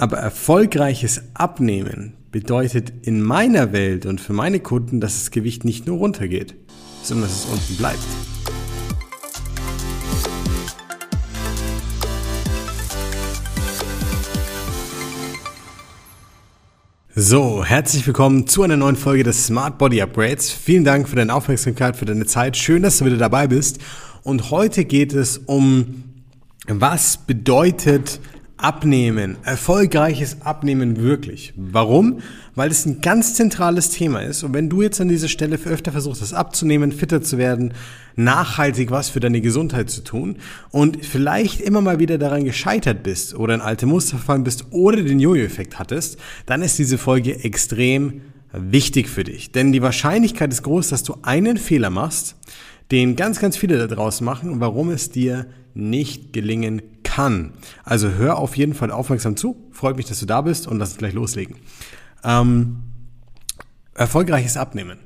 Aber erfolgreiches Abnehmen bedeutet in meiner Welt und für meine Kunden, dass das Gewicht nicht nur runtergeht, sondern dass es unten bleibt. So, herzlich willkommen zu einer neuen Folge des Smart Body Upgrades. Vielen Dank für deine Aufmerksamkeit, für deine Zeit. Schön, dass du wieder dabei bist. Und heute geht es um, was bedeutet Abnehmen, erfolgreiches Abnehmen wirklich. Warum? Weil es ein ganz zentrales Thema ist. Und wenn du jetzt an dieser Stelle öfter versuchst, das abzunehmen, fitter zu werden, nachhaltig was für deine Gesundheit zu tun und vielleicht immer mal wieder daran gescheitert bist oder in alte Muster verfallen bist oder den Jojo-Effekt hattest, dann ist diese Folge extrem wichtig für dich. Denn die Wahrscheinlichkeit ist groß, dass du einen Fehler machst, den ganz, ganz viele da draußen machen und warum es dir nicht gelingen kann. Also hör auf jeden Fall aufmerksam zu. Freut mich, dass du da bist und lass uns gleich loslegen. Ähm, erfolgreiches Abnehmen.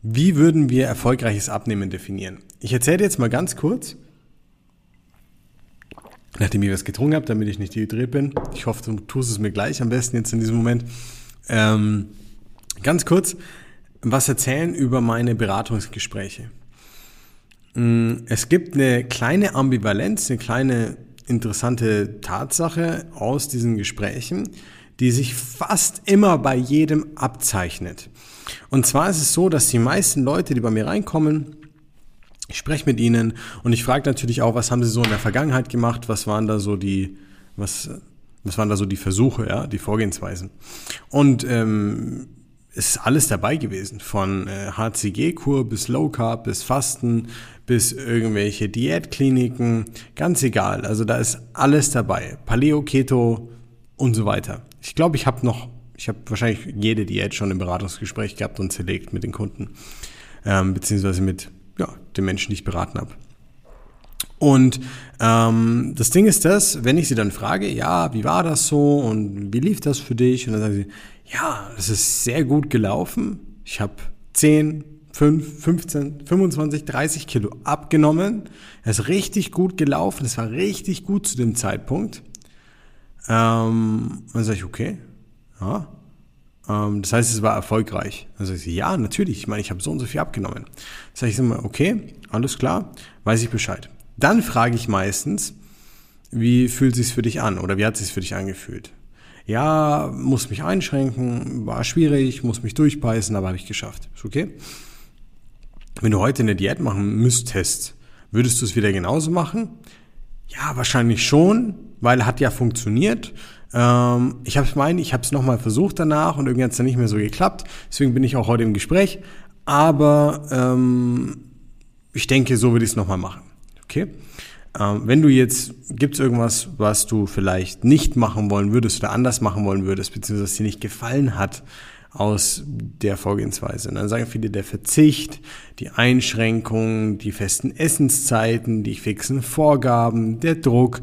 Wie würden wir erfolgreiches Abnehmen definieren? Ich erzähle dir jetzt mal ganz kurz, nachdem ich was getrunken habe, damit ich nicht dehydriert bin. Ich hoffe, du tust es mir gleich am besten jetzt in diesem Moment. Ähm, ganz kurz was erzählen über meine Beratungsgespräche. Mm, es gibt eine kleine Ambivalenz, eine kleine interessante Tatsache aus diesen Gesprächen, die sich fast immer bei jedem abzeichnet. Und zwar ist es so, dass die meisten Leute, die bei mir reinkommen, ich spreche mit ihnen und ich frage natürlich auch, was haben sie so in der Vergangenheit gemacht, was waren da so die, was, was waren da so die Versuche, ja, die Vorgehensweisen. Und ähm, es ist alles dabei gewesen, von äh, HCG-Kur bis Low Carb bis Fasten bis irgendwelche Diätkliniken, ganz egal. Also da ist alles dabei. Paleo, Keto und so weiter. Ich glaube, ich habe noch, ich habe wahrscheinlich jede Diät schon im Beratungsgespräch gehabt und zerlegt mit den Kunden, ähm, beziehungsweise mit ja, den Menschen, die ich beraten habe. Und ähm, das Ding ist das, wenn ich sie dann frage, ja, wie war das so und wie lief das für dich? Und dann sagen sie, ja, es ist sehr gut gelaufen. Ich habe 10, 5, 15, 25, 30 Kilo abgenommen. Es ist richtig gut gelaufen. Es war richtig gut zu dem Zeitpunkt. Ähm, dann sage ich, okay, ja. Ähm, das heißt, es war erfolgreich. Dann sage ich, ja, natürlich. Ich meine, ich habe so und so viel abgenommen. Dann sage ich immer, okay, alles klar, weiß ich Bescheid. Dann frage ich meistens, wie fühlt es sich für dich an oder wie hat es sich für dich angefühlt? Ja, muss mich einschränken, war schwierig, muss mich durchbeißen, aber habe ich geschafft. Ist okay? Wenn du heute eine Diät machen müsstest, würdest du es wieder genauso machen? Ja, wahrscheinlich schon, weil hat ja funktioniert. Ähm, ich habe es mein, ich habe es nochmal versucht danach und irgendwie hat es dann nicht mehr so geklappt. Deswegen bin ich auch heute im Gespräch. Aber ähm, ich denke, so würde ich es nochmal machen. Okay? Ähm, wenn du jetzt, gibt es irgendwas, was du vielleicht nicht machen wollen würdest oder anders machen wollen würdest, beziehungsweise dir nicht gefallen hat aus der Vorgehensweise. Und dann sagen viele, der Verzicht, die Einschränkungen, die festen Essenszeiten, die fixen Vorgaben, der Druck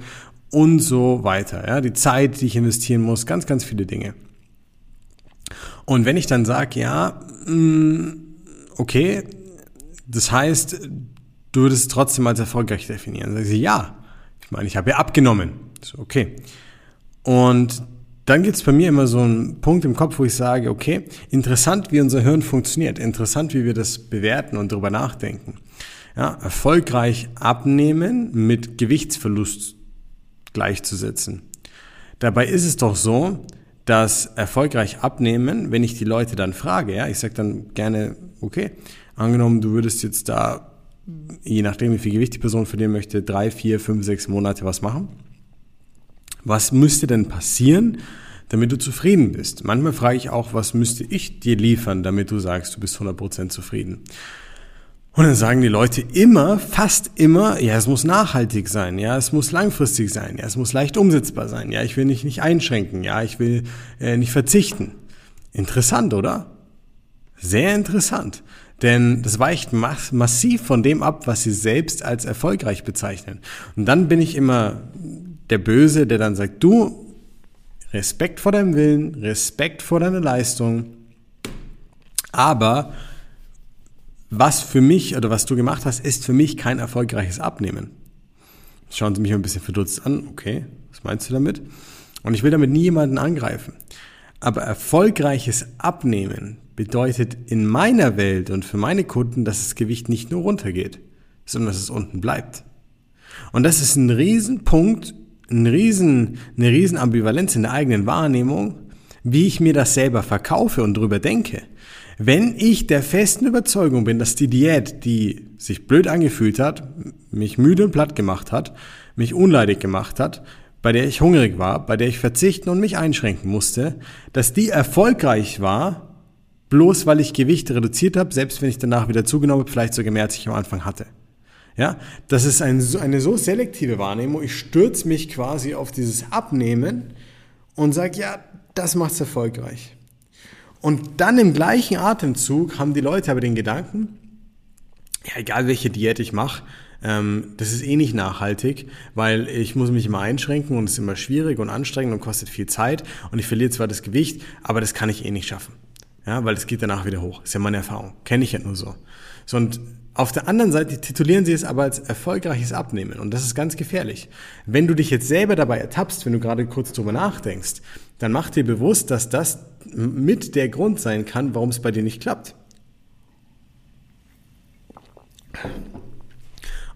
und so weiter. Ja, die Zeit, die ich investieren muss, ganz, ganz viele Dinge. Und wenn ich dann sage, ja, mm, okay, das heißt, du würdest es trotzdem als erfolgreich definieren. Dann sagen sie, ja. Ich meine, ich habe ja abgenommen. So, okay. Und dann gibt es bei mir immer so einen Punkt im Kopf, wo ich sage, okay, interessant, wie unser Hirn funktioniert, interessant, wie wir das bewerten und darüber nachdenken. Ja, erfolgreich abnehmen mit Gewichtsverlust gleichzusetzen. Dabei ist es doch so, dass erfolgreich abnehmen, wenn ich die Leute dann frage, ja, ich sage dann gerne, okay, angenommen, du würdest jetzt da je nachdem, wie viel Gewicht die Person verlieren möchte, drei, vier, fünf, sechs Monate was machen. Was müsste denn passieren, damit du zufrieden bist? Manchmal frage ich auch, was müsste ich dir liefern, damit du sagst, du bist 100% zufrieden? Und dann sagen die Leute immer, fast immer, ja, es muss nachhaltig sein, ja, es muss langfristig sein, ja, es muss leicht umsetzbar sein, ja, ich will mich nicht einschränken, ja, ich will äh, nicht verzichten. Interessant, oder? Sehr interessant. Denn das weicht massiv von dem ab, was sie selbst als erfolgreich bezeichnen. Und dann bin ich immer der Böse, der dann sagt, du, Respekt vor deinem Willen, Respekt vor deiner Leistung, aber was für mich oder was du gemacht hast, ist für mich kein erfolgreiches Abnehmen. Schauen Sie mich ein bisschen verdutzt an. Okay, was meinst du damit? Und ich will damit nie jemanden angreifen. Aber erfolgreiches Abnehmen bedeutet in meiner Welt und für meine Kunden, dass das Gewicht nicht nur runtergeht, sondern dass es unten bleibt. Und das ist ein Riesenpunkt, ein Riesen, eine Riesenambivalenz in der eigenen Wahrnehmung, wie ich mir das selber verkaufe und drüber denke. Wenn ich der festen Überzeugung bin, dass die Diät, die sich blöd angefühlt hat, mich müde und platt gemacht hat, mich unleidig gemacht hat, bei der ich hungrig war, bei der ich verzichten und mich einschränken musste, dass die erfolgreich war, bloß weil ich Gewicht reduziert habe, selbst wenn ich danach wieder zugenommen habe, vielleicht sogar mehr als ich am Anfang hatte. Ja, das ist ein, eine so selektive Wahrnehmung. Ich stürze mich quasi auf dieses Abnehmen und sage, ja, das macht's erfolgreich. Und dann im gleichen Atemzug haben die Leute aber den Gedanken, ja, egal welche Diät ich mache, ähm, das ist eh nicht nachhaltig, weil ich muss mich immer einschränken und es ist immer schwierig und anstrengend und kostet viel Zeit und ich verliere zwar das Gewicht, aber das kann ich eh nicht schaffen. Ja, weil es geht danach wieder hoch. Ist ja meine Erfahrung. Kenne ich ja nur so. So und auf der anderen Seite titulieren sie es aber als erfolgreiches Abnehmen und das ist ganz gefährlich. Wenn du dich jetzt selber dabei ertappst, wenn du gerade kurz drüber nachdenkst, dann mach dir bewusst, dass das mit der Grund sein kann, warum es bei dir nicht klappt.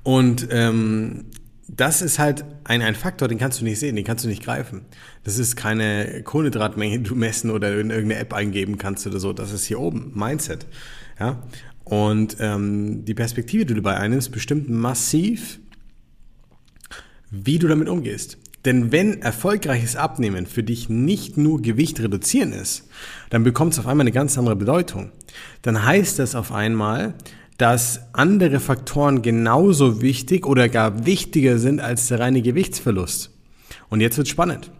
Und ähm, das ist halt ein, ein Faktor, den kannst du nicht sehen, den kannst du nicht greifen. Das ist keine Kohlenhydratmenge, die du messen oder in irgendeine App eingeben kannst oder so. Das ist hier oben, Mindset. Ja? Und ähm, die Perspektive, die du dabei einnimmst, bestimmt massiv, wie du damit umgehst. Denn wenn erfolgreiches Abnehmen für dich nicht nur Gewicht reduzieren ist, dann bekommt es auf einmal eine ganz andere Bedeutung. Dann heißt das auf einmal, dass andere Faktoren genauso wichtig oder gar wichtiger sind als der reine Gewichtsverlust. Und jetzt wird spannend.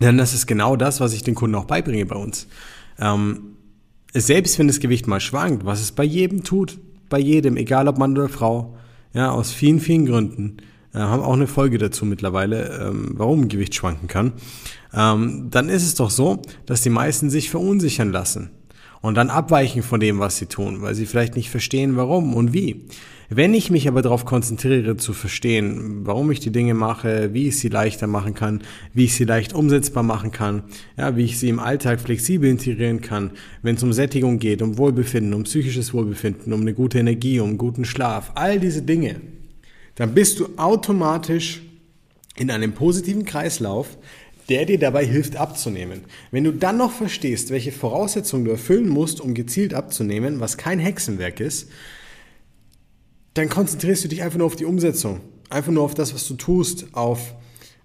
Denn das ist genau das, was ich den Kunden auch beibringe bei uns. Ähm, selbst wenn das Gewicht mal schwankt, was es bei jedem tut, bei jedem, egal ob Mann oder Frau, ja, aus vielen, vielen Gründen, äh, haben auch eine Folge dazu mittlerweile, ähm, warum Gewicht schwanken kann, ähm, dann ist es doch so, dass die meisten sich verunsichern lassen und dann abweichen von dem, was sie tun, weil sie vielleicht nicht verstehen, warum und wie. Wenn ich mich aber darauf konzentriere zu verstehen, warum ich die Dinge mache, wie ich sie leichter machen kann, wie ich sie leicht umsetzbar machen kann, ja, wie ich sie im Alltag flexibel integrieren kann, wenn es um Sättigung geht, um Wohlbefinden, um psychisches Wohlbefinden, um eine gute Energie, um guten Schlaf, all diese Dinge, dann bist du automatisch in einem positiven Kreislauf, der dir dabei hilft abzunehmen. Wenn du dann noch verstehst, welche Voraussetzungen du erfüllen musst, um gezielt abzunehmen, was kein Hexenwerk ist, dann konzentrierst du dich einfach nur auf die Umsetzung, einfach nur auf das, was du tust, auf,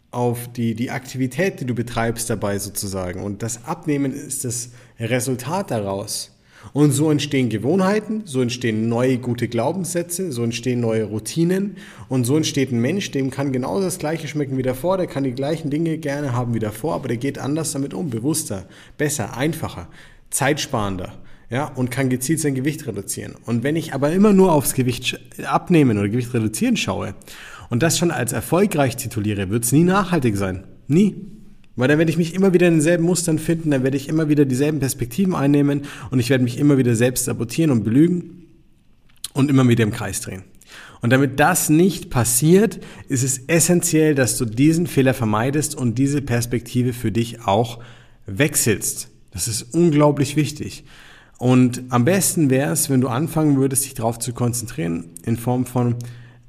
auf die, die Aktivität, die du betreibst dabei sozusagen. Und das Abnehmen ist das Resultat daraus. Und so entstehen Gewohnheiten, so entstehen neue gute Glaubenssätze, so entstehen neue Routinen und so entsteht ein Mensch, dem kann genauso das Gleiche schmecken wie davor, der kann die gleichen Dinge gerne haben wie davor, aber der geht anders damit um, bewusster, besser, einfacher, zeitsparender. Ja, und kann gezielt sein Gewicht reduzieren. Und wenn ich aber immer nur aufs Gewicht abnehmen oder Gewicht reduzieren schaue und das schon als erfolgreich tituliere, wird es nie nachhaltig sein. Nie. Weil dann werde ich mich immer wieder in denselben Mustern finden, dann werde ich immer wieder dieselben Perspektiven einnehmen und ich werde mich immer wieder selbst sabotieren und belügen und immer wieder im Kreis drehen. Und damit das nicht passiert, ist es essentiell, dass du diesen Fehler vermeidest und diese Perspektive für dich auch wechselst. Das ist unglaublich wichtig. Und am besten wäre es, wenn du anfangen würdest, dich darauf zu konzentrieren, in Form von,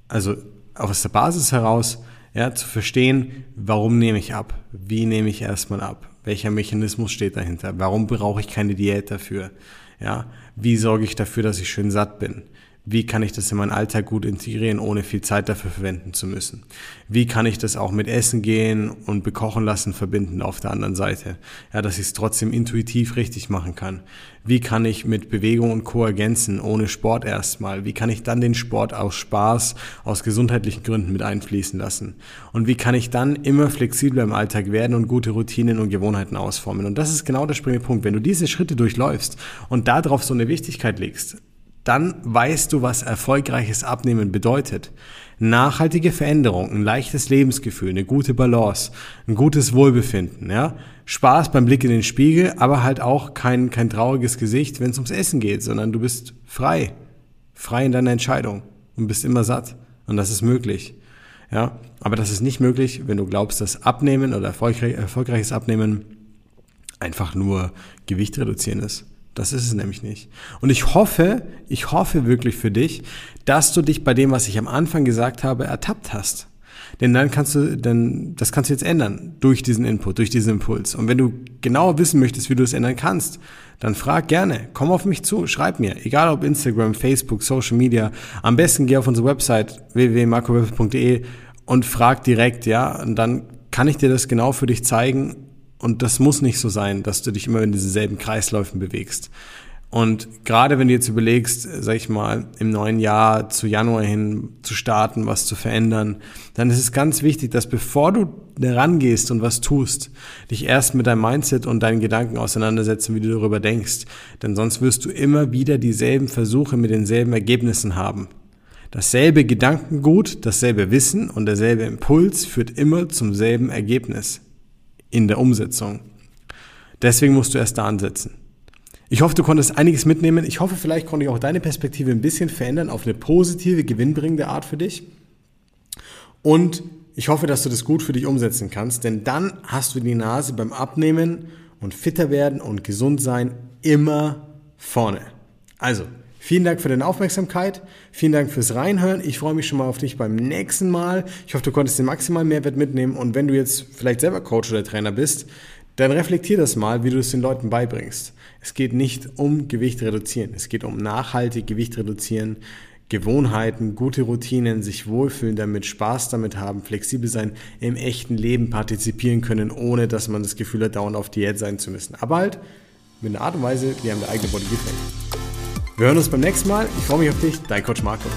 also aus der Basis heraus, ja, zu verstehen, warum nehme ich ab? Wie nehme ich erstmal ab? Welcher Mechanismus steht dahinter? Warum brauche ich keine Diät dafür? Ja, wie sorge ich dafür, dass ich schön satt bin? Wie kann ich das in meinen Alltag gut integrieren, ohne viel Zeit dafür verwenden zu müssen? Wie kann ich das auch mit Essen gehen und bekochen lassen verbinden auf der anderen Seite? Ja, dass ich es trotzdem intuitiv richtig machen kann. Wie kann ich mit Bewegung und Co. ergänzen, ohne Sport erstmal? Wie kann ich dann den Sport aus Spaß, aus gesundheitlichen Gründen mit einfließen lassen? Und wie kann ich dann immer flexibler im Alltag werden und gute Routinen und Gewohnheiten ausformen? Und das ist genau der springende Punkt. Wenn du diese Schritte durchläufst und darauf so eine Wichtigkeit legst, dann weißt du, was erfolgreiches Abnehmen bedeutet. Nachhaltige Veränderung, ein leichtes Lebensgefühl, eine gute Balance, ein gutes Wohlbefinden, ja. Spaß beim Blick in den Spiegel, aber halt auch kein, kein trauriges Gesicht, wenn es ums Essen geht, sondern du bist frei. Frei in deiner Entscheidung und bist immer satt. Und das ist möglich. Ja, aber das ist nicht möglich, wenn du glaubst, dass Abnehmen oder erfolgreich, erfolgreiches Abnehmen einfach nur Gewicht reduzieren ist. Das ist es nämlich nicht. Und ich hoffe, ich hoffe wirklich für dich, dass du dich bei dem, was ich am Anfang gesagt habe, ertappt hast. Denn dann kannst du, denn das kannst du jetzt ändern durch diesen Input, durch diesen Impuls. Und wenn du genauer wissen möchtest, wie du es ändern kannst, dann frag gerne, komm auf mich zu, schreib mir, egal ob Instagram, Facebook, Social Media. Am besten geh auf unsere Website www.markowölfe.de und frag direkt, ja, und dann kann ich dir das genau für dich zeigen. Und das muss nicht so sein, dass du dich immer in dieselben Kreisläufen bewegst. Und gerade wenn du jetzt überlegst, sag ich mal, im neuen Jahr zu Januar hin zu starten, was zu verändern, dann ist es ganz wichtig, dass bevor du rangehst und was tust, dich erst mit deinem Mindset und deinen Gedanken auseinandersetzen, wie du darüber denkst. Denn sonst wirst du immer wieder dieselben Versuche mit denselben Ergebnissen haben. Dasselbe Gedankengut, dasselbe Wissen und derselbe Impuls führt immer zum selben Ergebnis in der Umsetzung. Deswegen musst du erst da ansetzen. Ich hoffe, du konntest einiges mitnehmen. Ich hoffe, vielleicht konnte ich auch deine Perspektive ein bisschen verändern auf eine positive, gewinnbringende Art für dich. Und ich hoffe, dass du das gut für dich umsetzen kannst, denn dann hast du die Nase beim Abnehmen und fitter werden und gesund sein immer vorne. Also, vielen Dank für deine Aufmerksamkeit. Vielen Dank fürs Reinhören. Ich freue mich schon mal auf dich beim nächsten Mal. Ich hoffe, du konntest den maximalen Mehrwert mitnehmen und wenn du jetzt vielleicht selber Coach oder Trainer bist, dann reflektier das mal, wie du es den Leuten beibringst. Es geht nicht um Gewicht reduzieren. Es geht um nachhaltig Gewicht reduzieren, Gewohnheiten, gute Routinen, sich wohlfühlen damit, Spaß damit haben, flexibel sein, im echten Leben partizipieren können, ohne dass man das Gefühl hat, dauernd auf Diät sein zu müssen. Aber halt mit einer Art und Weise, die einem der eigene Body gefällt. Wir hören uns beim nächsten Mal. Ich freue mich auf dich, dein Coach Marco.